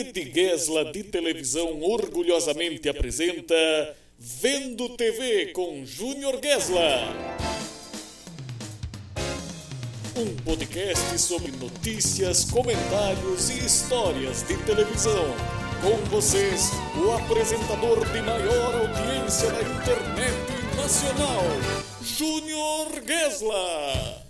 Rede Gesla de Televisão orgulhosamente apresenta Vendo TV com Júnior Gesla. Um podcast sobre notícias, comentários e histórias de televisão. Com vocês, o apresentador de maior audiência na internet nacional, Júnior Gesla.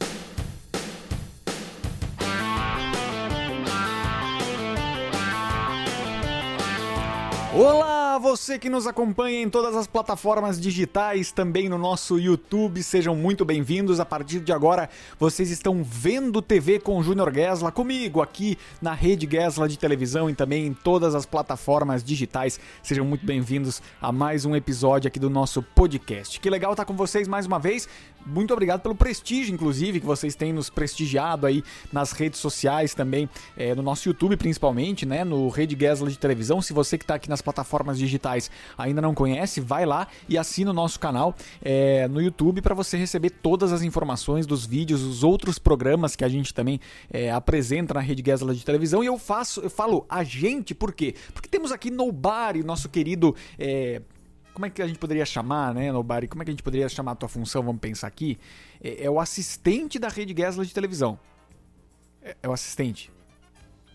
Olá, você que nos acompanha em todas as plataformas digitais, também no nosso YouTube, sejam muito bem-vindos. A partir de agora, vocês estão vendo TV com Júnior Gesla comigo aqui na Rede Gesla de televisão e também em todas as plataformas digitais. Sejam muito bem-vindos a mais um episódio aqui do nosso podcast. Que legal estar com vocês mais uma vez. Muito obrigado pelo prestígio, inclusive, que vocês têm nos prestigiado aí nas redes sociais também, é, no nosso YouTube principalmente, né? No Rede Gesla de televisão. Se você que está aqui nas plataformas digitais ainda não conhece, vai lá e assina o nosso canal é, no YouTube para você receber todas as informações dos vídeos, os outros programas que a gente também é, apresenta na Rede Gesla de televisão. E eu faço, eu falo a gente, por quê? Porque temos aqui Nobari, nosso querido. Como é que a gente poderia chamar, né, Nobari? Como é que a gente poderia chamar a tua função? Vamos pensar aqui. É, é o assistente da Rede Gesla de televisão. É, é o assistente.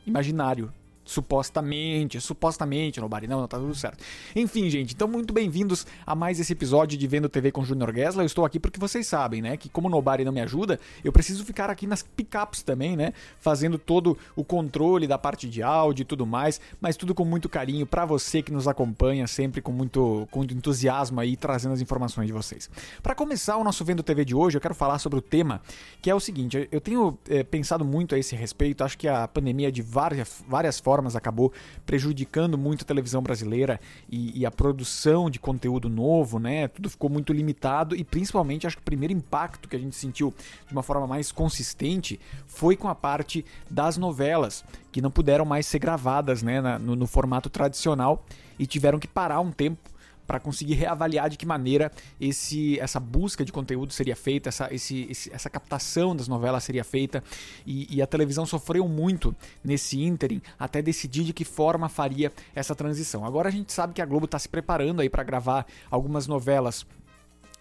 Imaginário Supostamente, supostamente, Nobari. Não, não, tá tudo certo. Enfim, gente, então muito bem-vindos a mais esse episódio de Vendo TV com Junior Gessler. Eu estou aqui porque vocês sabem, né, que como Nobari não me ajuda, eu preciso ficar aqui nas pickups também, né, fazendo todo o controle da parte de áudio e tudo mais, mas tudo com muito carinho para você que nos acompanha, sempre com muito, com muito entusiasmo aí, trazendo as informações de vocês. Para começar o nosso Vendo TV de hoje, eu quero falar sobre o tema, que é o seguinte, eu tenho é, pensado muito a esse respeito, acho que a pandemia de várias, várias formas formas acabou prejudicando muito a televisão brasileira e, e, a produção de conteúdo novo, né? Tudo ficou muito limitado e principalmente acho que o primeiro impacto que a gente sentiu de uma forma mais consistente foi com a parte das novelas que não puderam mais ser gravadas, né, no, no formato tradicional e tiveram que parar um tempo para conseguir reavaliar de que maneira esse, essa busca de conteúdo seria feita, essa, esse, esse, essa captação das novelas seria feita. E, e, a televisão sofreu muito nesse ínterim até decidir de que forma faria essa transição. Agora a gente sabe que a Globo está se preparando aí para gravar algumas novelas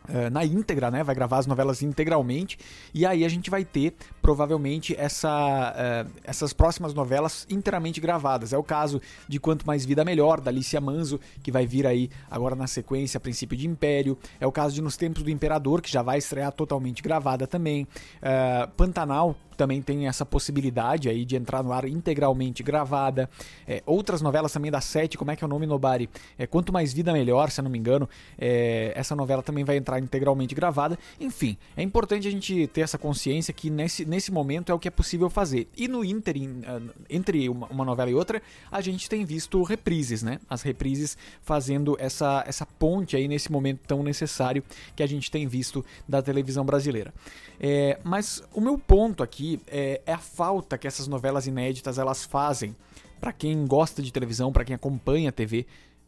Uh, na íntegra, né? Vai gravar as novelas integralmente e aí a gente vai ter provavelmente essa, uh, essas próximas novelas inteiramente gravadas. É o caso de Quanto Mais Vida Melhor, da Alicia Manzo, que vai vir aí agora na sequência, a princípio de Império. É o caso de Nos Tempos do Imperador, que já vai estrear totalmente gravada também. Uh, Pantanal, também tem essa possibilidade aí de entrar no ar integralmente gravada. É, outras novelas também da Sete, como é que é o nome, Nobari? É, Quanto Mais Vida Melhor, se eu não me engano. É, essa novela também vai entrar integralmente gravada. Enfim, é importante a gente ter essa consciência que nesse, nesse momento é o que é possível fazer. E no ínterim, ah, entre uma, uma novela e outra, a gente tem visto reprises, né? As reprises fazendo essa, essa ponte aí nesse momento tão necessário que a gente tem visto da televisão brasileira. É, mas o meu ponto aqui é, é, a falta que essas novelas inéditas elas fazem para quem gosta de televisão, para quem acompanha a TV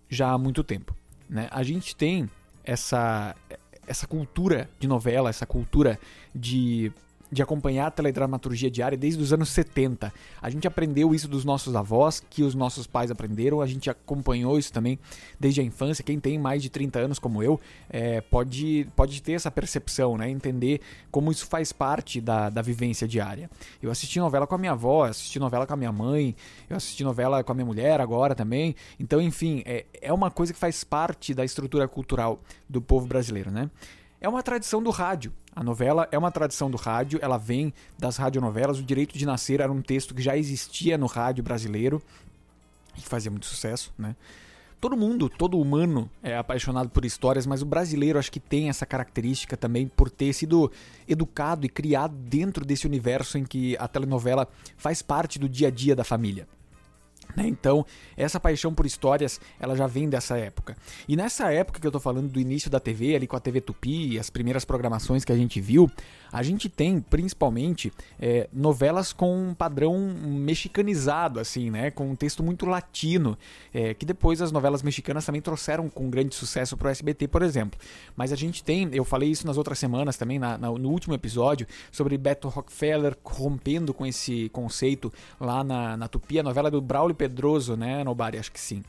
já há muito tempo. Né? A gente tem essa, essa cultura de novela, essa cultura de de acompanhar a teledramaturgia diária desde os anos 70. A gente aprendeu isso dos nossos avós, que os nossos pais aprenderam, a gente acompanhou isso também desde a infância. Quem tem mais de 30 anos, como eu, é, pode, pode ter essa percepção, né? entender como isso faz parte da, da vivência diária. Eu assisti novela com a minha avó, assisti novela com a minha mãe, eu assisti novela com a minha mulher agora também. Então, enfim, é, é uma coisa que faz parte da estrutura cultural do povo brasileiro, né? é uma tradição do rádio. A novela é uma tradição do rádio, ela vem das radionovelas. O Direito de Nascer era um texto que já existia no rádio brasileiro e que fazia muito sucesso, né? Todo mundo, todo humano é apaixonado por histórias, mas o brasileiro acho que tem essa característica também por ter sido educado e criado dentro desse universo em que a telenovela faz parte do dia a dia da família. Né? Então, essa paixão por histórias, ela já vem dessa época. E nessa época que eu tô falando do início da TV, ali com a TV Tupi, as primeiras programações que a gente viu, a gente tem principalmente é, novelas com um padrão mexicanizado, assim, né? Com um texto muito latino, é, que depois as novelas mexicanas também trouxeram com grande sucesso pro SBT, por exemplo. Mas a gente tem, eu falei isso nas outras semanas também, na, na, no último episódio, sobre Beto Rockefeller rompendo com esse conceito lá na, na Tupi, a novela do Braulio Pedroso, né, Nobari? Acho que sim.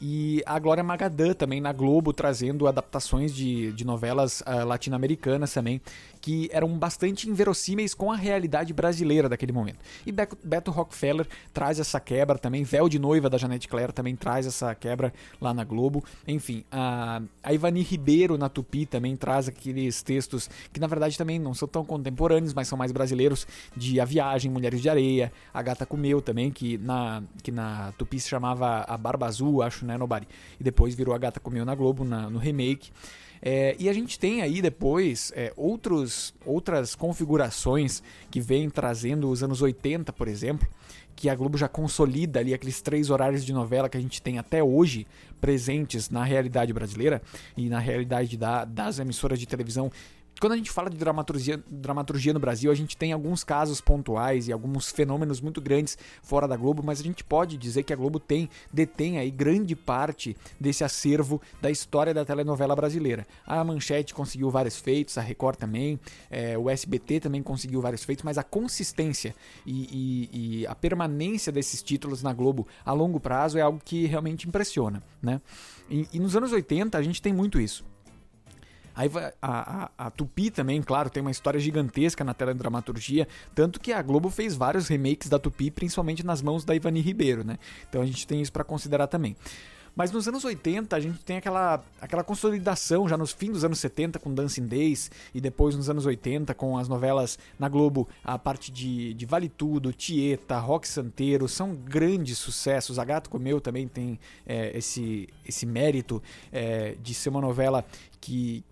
E a Glória Magadã também na Globo, trazendo adaptações de, de novelas uh, latino-americanas também, que eram bastante inverossímeis com a realidade brasileira daquele momento. E Beto Rockefeller traz essa quebra também, Véu de Noiva da Janete Claire também traz essa quebra lá na Globo. Enfim, a, a Ivani Ribeiro na Tupi também traz aqueles textos que na verdade também não são tão contemporâneos, mas são mais brasileiros, de A Viagem, Mulheres de Areia, A Gata Comeu também, que na, que na Tupi se chamava A Barba Azul, acho, né, Nobody. E depois virou A Gata Comeu na Globo, na, no remake. É, e a gente tem aí depois é, outros, outras configurações que vêm trazendo os anos 80, por exemplo, que a Globo já consolida ali aqueles três horários de novela que a gente tem até hoje presentes na realidade brasileira e na realidade da, das emissoras de televisão quando a gente fala de dramaturgia, dramaturgia no Brasil, a gente tem alguns casos pontuais e alguns fenômenos muito grandes fora da Globo, mas a gente pode dizer que a Globo tem, detém aí grande parte desse acervo da história da telenovela brasileira. A Manchete conseguiu vários feitos, a Record também, é, o SBT também conseguiu vários feitos, mas a consistência e, e, e a permanência desses títulos na Globo a longo prazo é algo que realmente impressiona, né? E, e nos anos 80 a gente tem muito isso. Aí a, a, a, Tupi também, claro, tem uma história gigantesca na teledramaturgia, tanto que a Globo fez vários remakes da Tupi, principalmente nas mãos da Ivani Ribeiro, né? Então a gente tem isso para considerar também. Mas nos anos 80 a gente tem aquela, aquela consolidação já nos fins dos anos 70 com Dancing Days e depois nos anos 80 com as novelas na Globo, a parte de, de Vale Tudo, Tieta, Rock Santeiro, são grandes sucessos. A Gato Comeu também tem é, esse, esse mérito é, de ser uma novela que,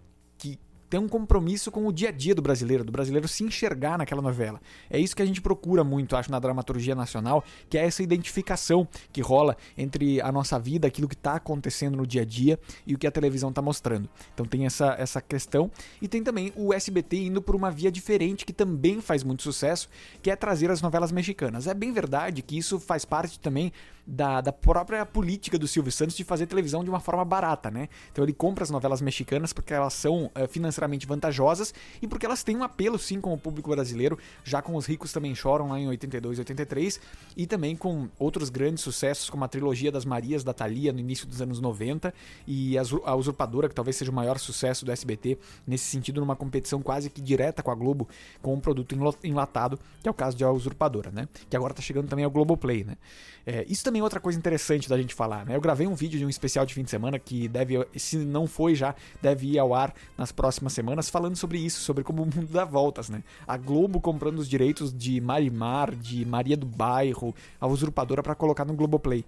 き。Ter um compromisso com o dia a dia do brasileiro, do brasileiro se enxergar naquela novela. É isso que a gente procura muito, acho, na dramaturgia nacional, que é essa identificação que rola entre a nossa vida, aquilo que está acontecendo no dia a dia e o que a televisão está mostrando. Então tem essa, essa questão. E tem também o SBT indo por uma via diferente que também faz muito sucesso, que é trazer as novelas mexicanas. É bem verdade que isso faz parte também da, da própria política do Silvio Santos de fazer televisão de uma forma barata, né? Então ele compra as novelas mexicanas porque elas são financeiramente vantajosas e porque elas têm um apelo sim com o público brasileiro, já com Os Ricos Também Choram lá em 82 e 83 e também com outros grandes sucessos como a trilogia das Marias da Thalia no início dos anos 90 e a Usurpadora, que talvez seja o maior sucesso do SBT nesse sentido, numa competição quase que direta com a Globo com um produto enlatado, que é o caso de A Usurpadora, né? Que agora tá chegando também ao Globoplay, né? É, isso também é outra coisa interessante da gente falar, né? Eu gravei um vídeo de um especial de fim de semana que deve, se não foi já, deve ir ao ar nas próximas semanas, falando sobre isso, sobre como o mundo dá voltas, né? A Globo comprando os direitos de Marimar, de Maria do Bairro, a usurpadora para colocar no Globoplay.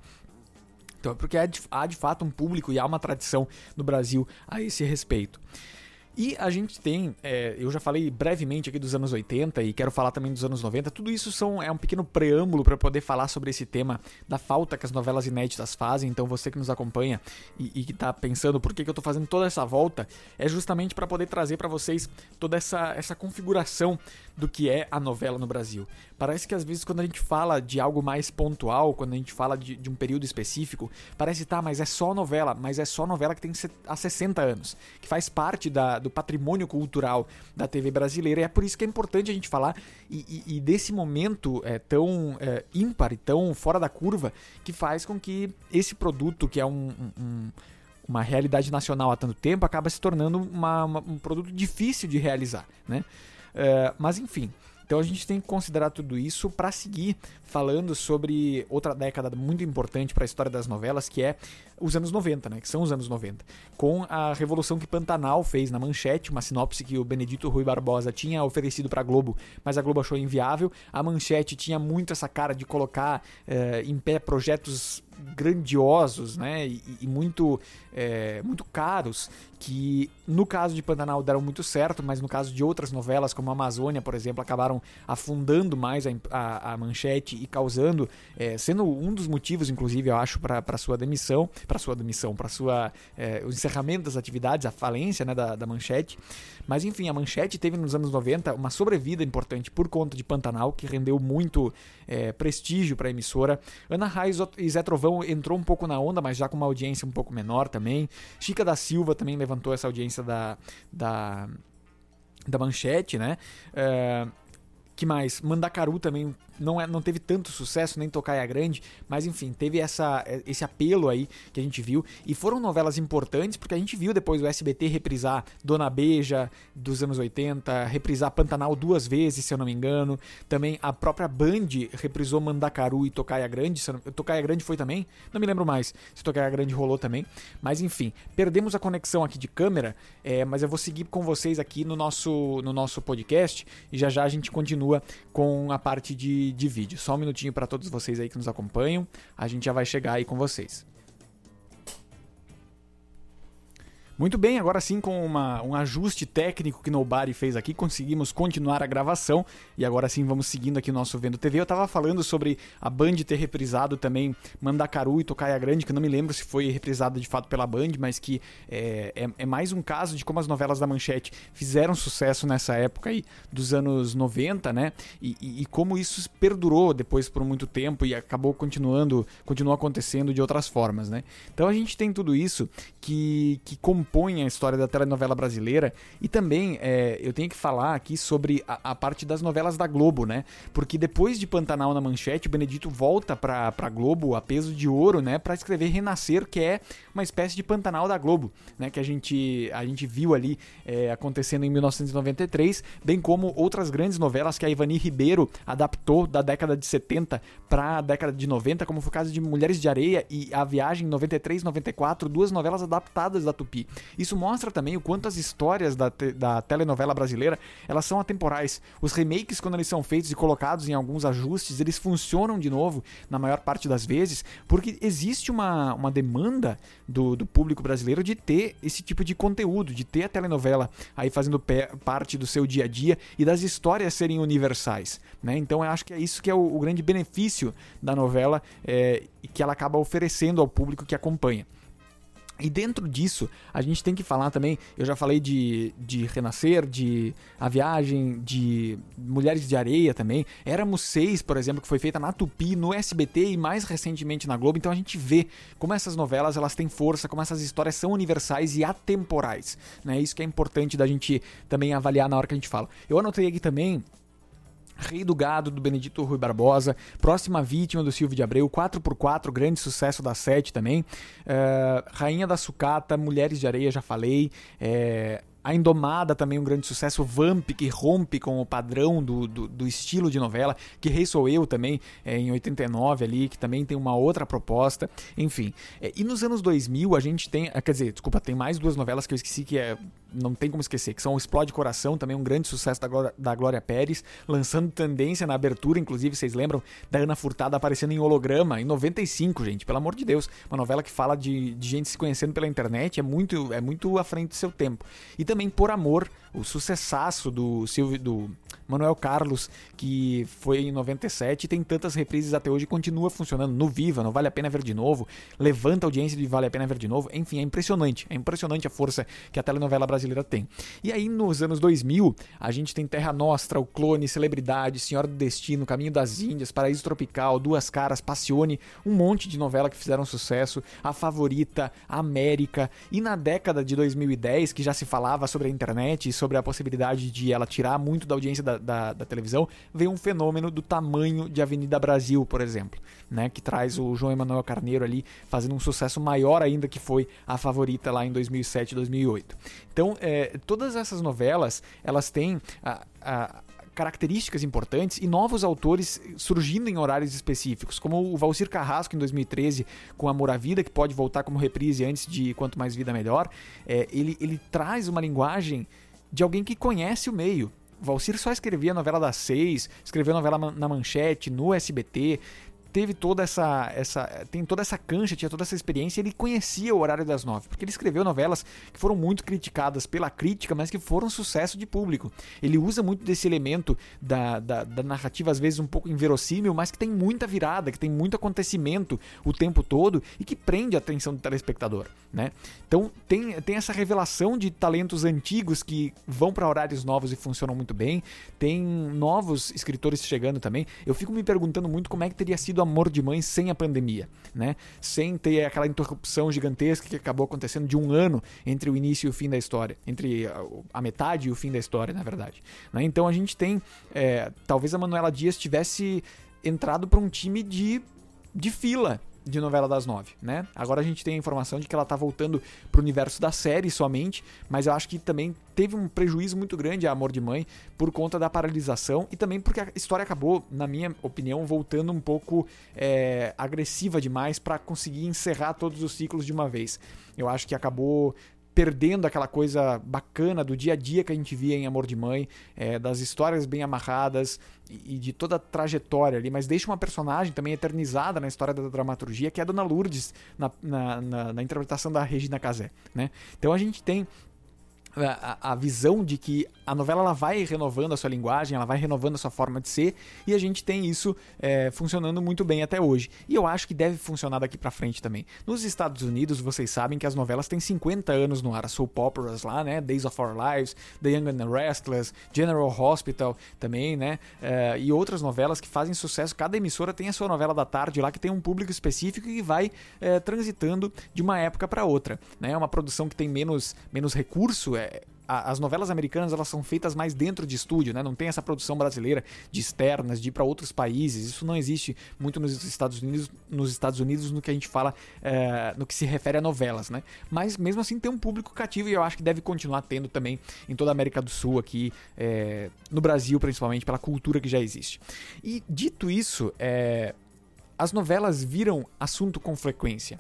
Então é porque há de, há de fato um público e há uma tradição no Brasil a esse respeito. E a gente tem, é, eu já falei brevemente aqui dos anos 80 e quero falar também dos anos 90, tudo isso são, é um pequeno preâmbulo para poder falar sobre esse tema da falta que as novelas inéditas fazem. Então você que nos acompanha e, e que está pensando por que, que eu estou fazendo toda essa volta, é justamente para poder trazer para vocês toda essa, essa configuração do que é a novela no Brasil. Parece que às vezes quando a gente fala de algo mais pontual, quando a gente fala de, de um período específico, parece, tá, mas é só novela, mas é só novela que tem há 60 anos, que faz parte da, do patrimônio cultural da TV brasileira, e é por isso que é importante a gente falar e, e, e desse momento é, tão é, ímpar e tão fora da curva, que faz com que esse produto, que é um, um uma realidade nacional há tanto tempo acaba se tornando uma, uma, um produto difícil de realizar, né? Uh, mas enfim, então a gente tem que considerar tudo isso para seguir falando sobre outra década muito importante para a história das novelas, que é os anos 90, né? Que são os anos 90. Com a revolução que Pantanal fez na Manchete, uma sinopse que o Benedito Rui Barbosa tinha oferecido para a Globo, mas a Globo achou inviável. A Manchete tinha muito essa cara de colocar eh, em pé projetos grandiosos, né, e, e muito, é, muito caros, que no caso de Pantanal deram muito certo, mas no caso de outras novelas, como Amazônia, por exemplo, acabaram afundando mais a, a, a manchete e causando, é, sendo um dos motivos, inclusive, eu acho, para sua demissão, para sua demissão, para sua é, o encerramento das atividades, a falência né, da, da manchete. Mas enfim, a manchete teve nos anos 90 uma sobrevida importante por conta de Pantanal, que rendeu muito é, prestígio para a emissora. Ana Raiz e Zé Trovão entrou um pouco na onda, mas já com uma audiência um pouco menor também. Chica da Silva também levantou essa audiência da, da, da manchete, né? É, que mais? Mandacaru também não, é, não teve tanto sucesso, nem Tocaia Grande, mas enfim, teve essa, esse apelo aí que a gente viu. E foram novelas importantes, porque a gente viu depois o SBT reprisar Dona Beija dos anos 80, reprisar Pantanal duas vezes, se eu não me engano. Também a própria Band reprisou Mandacaru e Tocaia Grande. Tocaia Grande foi também? Não me lembro mais se Tocaia Grande rolou também. Mas enfim, perdemos a conexão aqui de câmera, é, mas eu vou seguir com vocês aqui no nosso, no nosso podcast e já já a gente continua com a parte de, de vídeo. Só um minutinho para todos vocês aí que nos acompanham. A gente já vai chegar aí com vocês. Muito bem, agora sim com uma, um ajuste técnico que Nobody fez aqui, conseguimos continuar a gravação e agora sim vamos seguindo aqui o nosso Vendo TV. Eu tava falando sobre a Band ter reprisado também Mandacaru e Tocaia Grande, que eu não me lembro se foi reprisada de fato pela Band, mas que é, é, é, mais um caso de como as novelas da Manchete fizeram sucesso nessa época aí dos anos 90, né? E, e, e como isso perdurou depois por muito tempo e acabou continuando, continuou acontecendo de outras formas, né? Então a gente tem tudo isso que, que compõe a história da telenovela brasileira. E também é, eu tenho que falar aqui sobre a, a, parte das novelas da Globo, né? Porque depois de Pantanal na Manchete, o Benedito volta pra, pra Globo a peso de ouro, né? Pra escrever Renascer, que é uma espécie de Pantanal da Globo, né? Que a gente, a gente viu ali é, acontecendo em 1993, bem como outras grandes novelas que a Ivani Ribeiro adaptou da década de 70 pra década de 90, como foi o caso de Mulheres de Areia e A Viagem 93 94, duas novelas adaptadas da Tupi. Isso mostra também o quanto as histórias da, te, da telenovela brasileira elas são atemporais. Os remakes, quando eles são feitos e colocados em alguns ajustes, eles funcionam de novo na maior parte das vezes, porque existe uma, uma demanda do, do público brasileiro de ter esse tipo de conteúdo, de ter a telenovela aí fazendo parte do seu dia a dia e das histórias serem universais. Né? Então eu acho que é isso que é o, o grande benefício da novela é, que ela acaba oferecendo ao público que acompanha. E dentro disso, a gente tem que falar também, eu já falei de, de Renascer, de A Viagem, de Mulheres de Areia também. Éramos Seis, por exemplo, que foi feita na Tupi, no SBT e mais recentemente na Globo. Então a gente vê como essas novelas elas têm força, como essas histórias são universais e atemporais. Né? Isso que é importante da gente também avaliar na hora que a gente fala. Eu anotei aqui também Rei do Gado, do Benedito Rui Barbosa, Próxima Vítima, do Silvio de Abreu, 4x4, grande sucesso da Sete também, uh, Rainha da Sucata, Mulheres de Areia, já falei, uh, a Indomada também um grande sucesso, Vamp, que rompe com o padrão do, do, do estilo de novela, que Rei Sou Eu também, é, em 89 ali, que também tem uma outra proposta, enfim. É, e nos anos 2000 a gente tem, quer dizer, desculpa, tem mais duas novelas que eu esqueci que é não tem como esquecer, que são Explode Coração, também um grande sucesso da Glória, da Glória Pérez, lançando tendência na abertura, inclusive, vocês lembram da Ana Furtada aparecendo em holograma, em 95, gente, pelo amor de Deus. Uma novela que fala de, de gente se conhecendo pela internet, é muito, é muito à frente do seu tempo. E também Por Amor, o sucessaço do Silvio, do Manuel Carlos, que foi em 97 e tem tantas reprises até hoje, continua funcionando no Viva, no Vale a Pena Ver de Novo, levanta a audiência de Vale a Pena Ver de Novo, enfim, é impressionante, é impressionante a força que a telenovela brasileira tem. E aí nos anos 2000, a gente tem Terra Nostra, O Clone, Celebridade, Senhora do Destino, Caminho das Índias, Paraíso Tropical, Duas Caras, Passione, um monte de novela que fizeram sucesso, A Favorita, América, e na década de 2010, que já se falava sobre a internet e sobre a possibilidade de ela tirar muito da audiência da, da, da televisão, veio um fenômeno do tamanho de Avenida Brasil, por exemplo, né, que traz o João Emanuel Carneiro ali fazendo um sucesso maior ainda que foi a favorita lá em 2007, 2008. Então, é, todas essas novelas, elas têm a, a características importantes e novos autores surgindo em horários específicos, como o Valcir Carrasco em 2013 com Amor à Vida, que pode voltar como reprise antes de Quanto Mais Vida Melhor. É, ele, ele traz uma linguagem de alguém que conhece o meio. Valcir só escrevia novela das seis, escreveu novela na manchete, no SBT, teve toda essa, essa tem toda essa cancha, tinha toda essa experiência, ele conhecia o horário das nove, porque ele escreveu novelas que foram muito criticadas pela crítica, mas que foram sucesso de público. Ele usa muito desse elemento da, da, da narrativa, às vezes um pouco inverossímil, mas que tem muita virada, que tem muito acontecimento o tempo todo e que prende a atenção do telespectador, né? Então tem, tem essa revelação de talentos antigos que vão para horários novos e funcionam muito bem, tem novos escritores chegando também. Eu fico me perguntando muito como é que teria sido Amor de Mãe sem a pandemia, né? Sem ter aquela interrupção gigantesca que acabou acontecendo de um ano entre o início e o fim da história, entre a metade e o fim da história, na verdade. Né? Então a gente tem, é, talvez a Manuela Dias tivesse entrado para um time de, de fila de novela das nove, né? Agora a gente tem a informação de que ela tá voltando pro universo da série somente, mas eu acho que também teve um prejuízo muito grande a Amor de Mãe por conta da paralisação e também porque a história acabou, na minha opinião, voltando um pouco é, agressiva demais para conseguir encerrar todos os ciclos de uma vez. Eu acho que acabou perdendo aquela coisa bacana do dia a dia que a gente via em Amor de Mãe, é, das histórias bem amarradas e, e, de toda a trajetória ali, mas deixa uma personagem também eternizada na história da dramaturgia, que é a Dona Lourdes, na, na, na, na interpretação da Regina Casé. Né? Então a gente tem a, a, visão de que a novela ela vai renovando a sua linguagem, ela vai renovando a sua forma de ser, e a gente tem isso é, funcionando muito bem até hoje. E eu acho que deve funcionar daqui para frente também. Nos Estados Unidos, vocês sabem que as novelas têm 50 anos no ar, soap operas lá, né? Days of Our Lives, The Young and the Restless, General Hospital também, né? É, e outras novelas que fazem sucesso. Cada emissora tem a sua novela da tarde lá que tem um público específico e vai é, transitando de uma época para outra. Né? É uma produção que tem menos, menos recurso, é, as novelas americanas elas são feitas mais dentro de estúdio, né? Não tem essa produção brasileira de externas, de ir para outros países. Isso não existe muito nos Estados Unidos, nos Estados Unidos no que a gente fala, é, no que se refere a novelas, né? Mas mesmo assim tem um público cativo e eu acho que deve continuar tendo também em toda a América do Sul aqui, é, no Brasil principalmente pela cultura que já existe. E dito isso, é, as novelas viram assunto com frequência.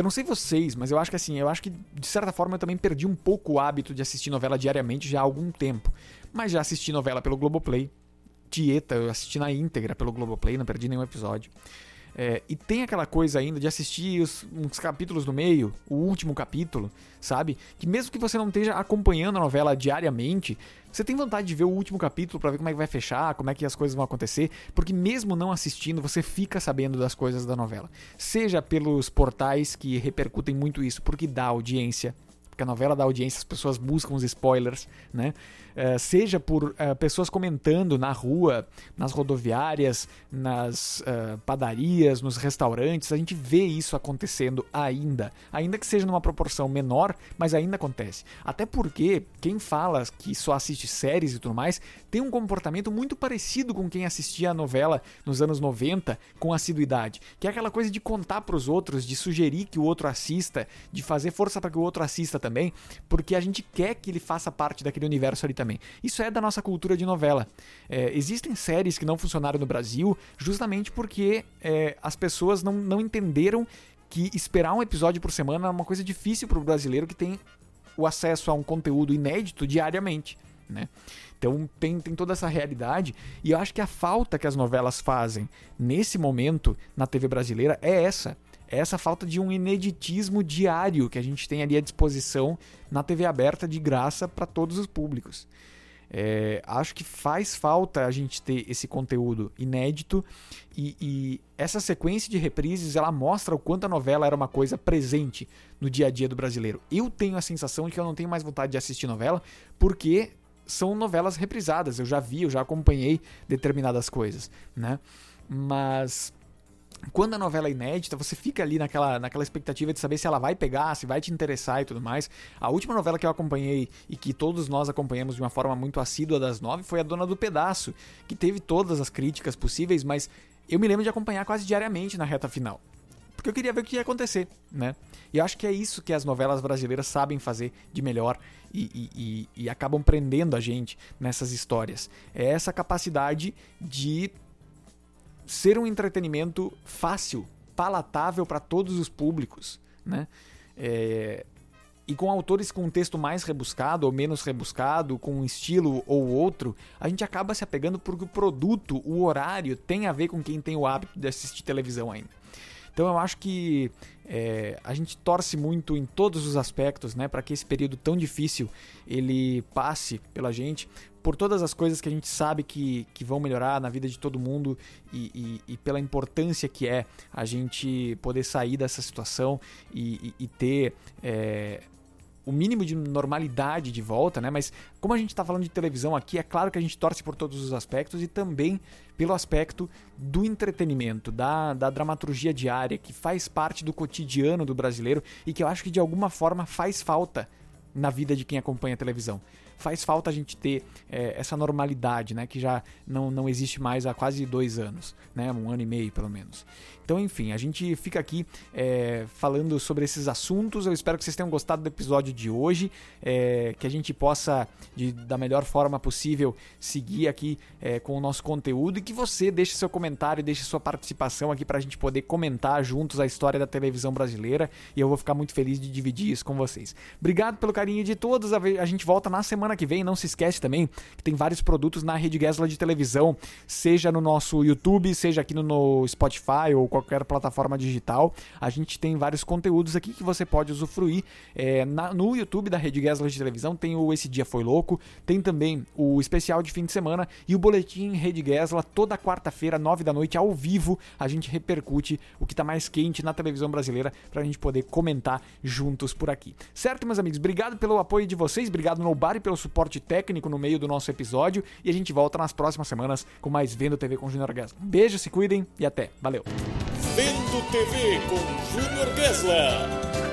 Eu não sei vocês, mas eu acho que assim, eu acho que de certa forma eu também perdi um pouco o hábito de assistir novela diariamente já há algum tempo. Mas já assisti novela pelo Globoplay. Tieta, eu assisti na íntegra pelo Globoplay, não perdi nenhum episódio. É, e tem aquela coisa ainda de assistir os, uns capítulos no meio, o último capítulo, sabe? Que mesmo que você não esteja acompanhando a novela diariamente, você tem vontade de ver o último capítulo para ver como é que vai fechar, como é que as coisas vão acontecer, porque mesmo não assistindo, você fica sabendo das coisas da novela. Seja pelos portais que repercutem muito isso, porque dá audiência, porque a novela dá audiência, as pessoas buscam os spoilers, né? Eh, seja por uh, pessoas comentando na rua, nas rodoviárias, nas uh, padarias, nos restaurantes, a gente vê isso acontecendo ainda. Ainda que seja numa proporção menor, mas ainda acontece. Até porque quem fala que só assiste séries e tudo mais tem um comportamento muito parecido com quem assistia a novela nos anos 90 com assiduidade, que é aquela coisa de contar para os outros, de sugerir que o outro assista, de fazer força para que o outro assista também, porque a gente quer que ele faça parte daquele universo ali também. Isso é da nossa cultura de novela. É, existem séries que não funcionaram no Brasil justamente porque é, as pessoas não, não entenderam que esperar um episódio por semana é uma coisa difícil para o brasileiro que tem o acesso a um conteúdo inédito diariamente. Né? Então tem, tem toda essa realidade e eu acho que a falta que as novelas fazem nesse momento na TV brasileira é essa é essa falta de um ineditismo diário que a gente tem ali à disposição na TV aberta de graça para todos os públicos. É, acho que faz falta a gente ter esse conteúdo inédito e, e, essa sequência de reprises ela mostra o quanto a novela era uma coisa presente no dia a dia do brasileiro. Eu tenho a sensação de que eu não tenho mais vontade de assistir novela porque são novelas reprisadas. Eu já vi, eu já acompanhei determinadas coisas, né? Mas quando a novela é inédita, você fica ali naquela, naquela expectativa de saber se ela vai pegar, se vai te interessar e tudo mais. A última novela que eu acompanhei e que todos nós acompanhamos de uma forma muito assídua das nove foi A Dona do Pedaço, que teve todas as críticas possíveis, mas eu me lembro de acompanhar quase diariamente na reta final. Porque eu queria ver o que ia acontecer, né? E eu acho que é isso que as novelas brasileiras sabem fazer de melhor e, e, e, e acabam prendendo a gente nessas histórias. É essa capacidade de ser um entretenimento fácil, palatável para todos os públicos, né? É, e com autores com um texto mais rebuscado ou menos rebuscado, com um estilo ou outro, a gente acaba se apegando porque o produto, o horário, tem a ver com quem tem o hábito de assistir televisão ainda. Então eu acho que é, a gente torce muito em todos os aspectos, né, para que esse período tão difícil ele passe pela gente, por todas as coisas que a gente sabe que, que vão melhorar na vida de todo mundo e, e, e pela importância que é a gente poder sair dessa situação e, e ter é, o mínimo de normalidade de volta, né? Mas como a gente está falando de televisão aqui, é claro que a gente torce por todos os aspectos e também pelo aspecto do entretenimento, da, da dramaturgia diária, que faz parte do cotidiano do brasileiro e que eu acho que de alguma forma faz falta na vida de quem acompanha a televisão faz falta a gente ter é, essa normalidade, né? Que já não, não existe mais há quase dois anos, né? Um ano e meio, pelo menos. Então, enfim, a gente fica aqui é, falando sobre esses assuntos. Eu espero que vocês tenham gostado do episódio de hoje, é, que a gente possa, de, da melhor forma possível, seguir aqui com o nosso conteúdo e que você deixe seu comentário, deixe sua participação aqui para a gente poder comentar juntos a história da televisão brasileira e eu vou ficar muito feliz de dividir isso com vocês. Obrigado pelo carinho de todos. A gente volta na semana que vem. Não se esquece também que tem vários produtos na Rede Gesla de televisão, seja no nosso YouTube, seja aqui no Spotify ou qualquer plataforma digital. A gente tem vários conteúdos aqui que você pode usufruir. É, na, no YouTube da Rede Gesla de televisão tem o Esse Dia Foi Louco, tem também o especial de fim de semana e o boletim Rede Gesla toda quarta-feira, nove da noite, ao vivo. A gente repercute o que está mais quente na televisão brasileira para a gente poder comentar juntos por aqui. Certo, meus amigos? Obrigado pelo apoio de vocês, obrigado no Bar e pelo suporte técnico no meio do nosso episódio e a gente volta nas próximas semanas com mais Vendo TV com Junior Gasla. Um beijo, se cuidem e até. Valeu! Vendo TV com Júnior Gessler.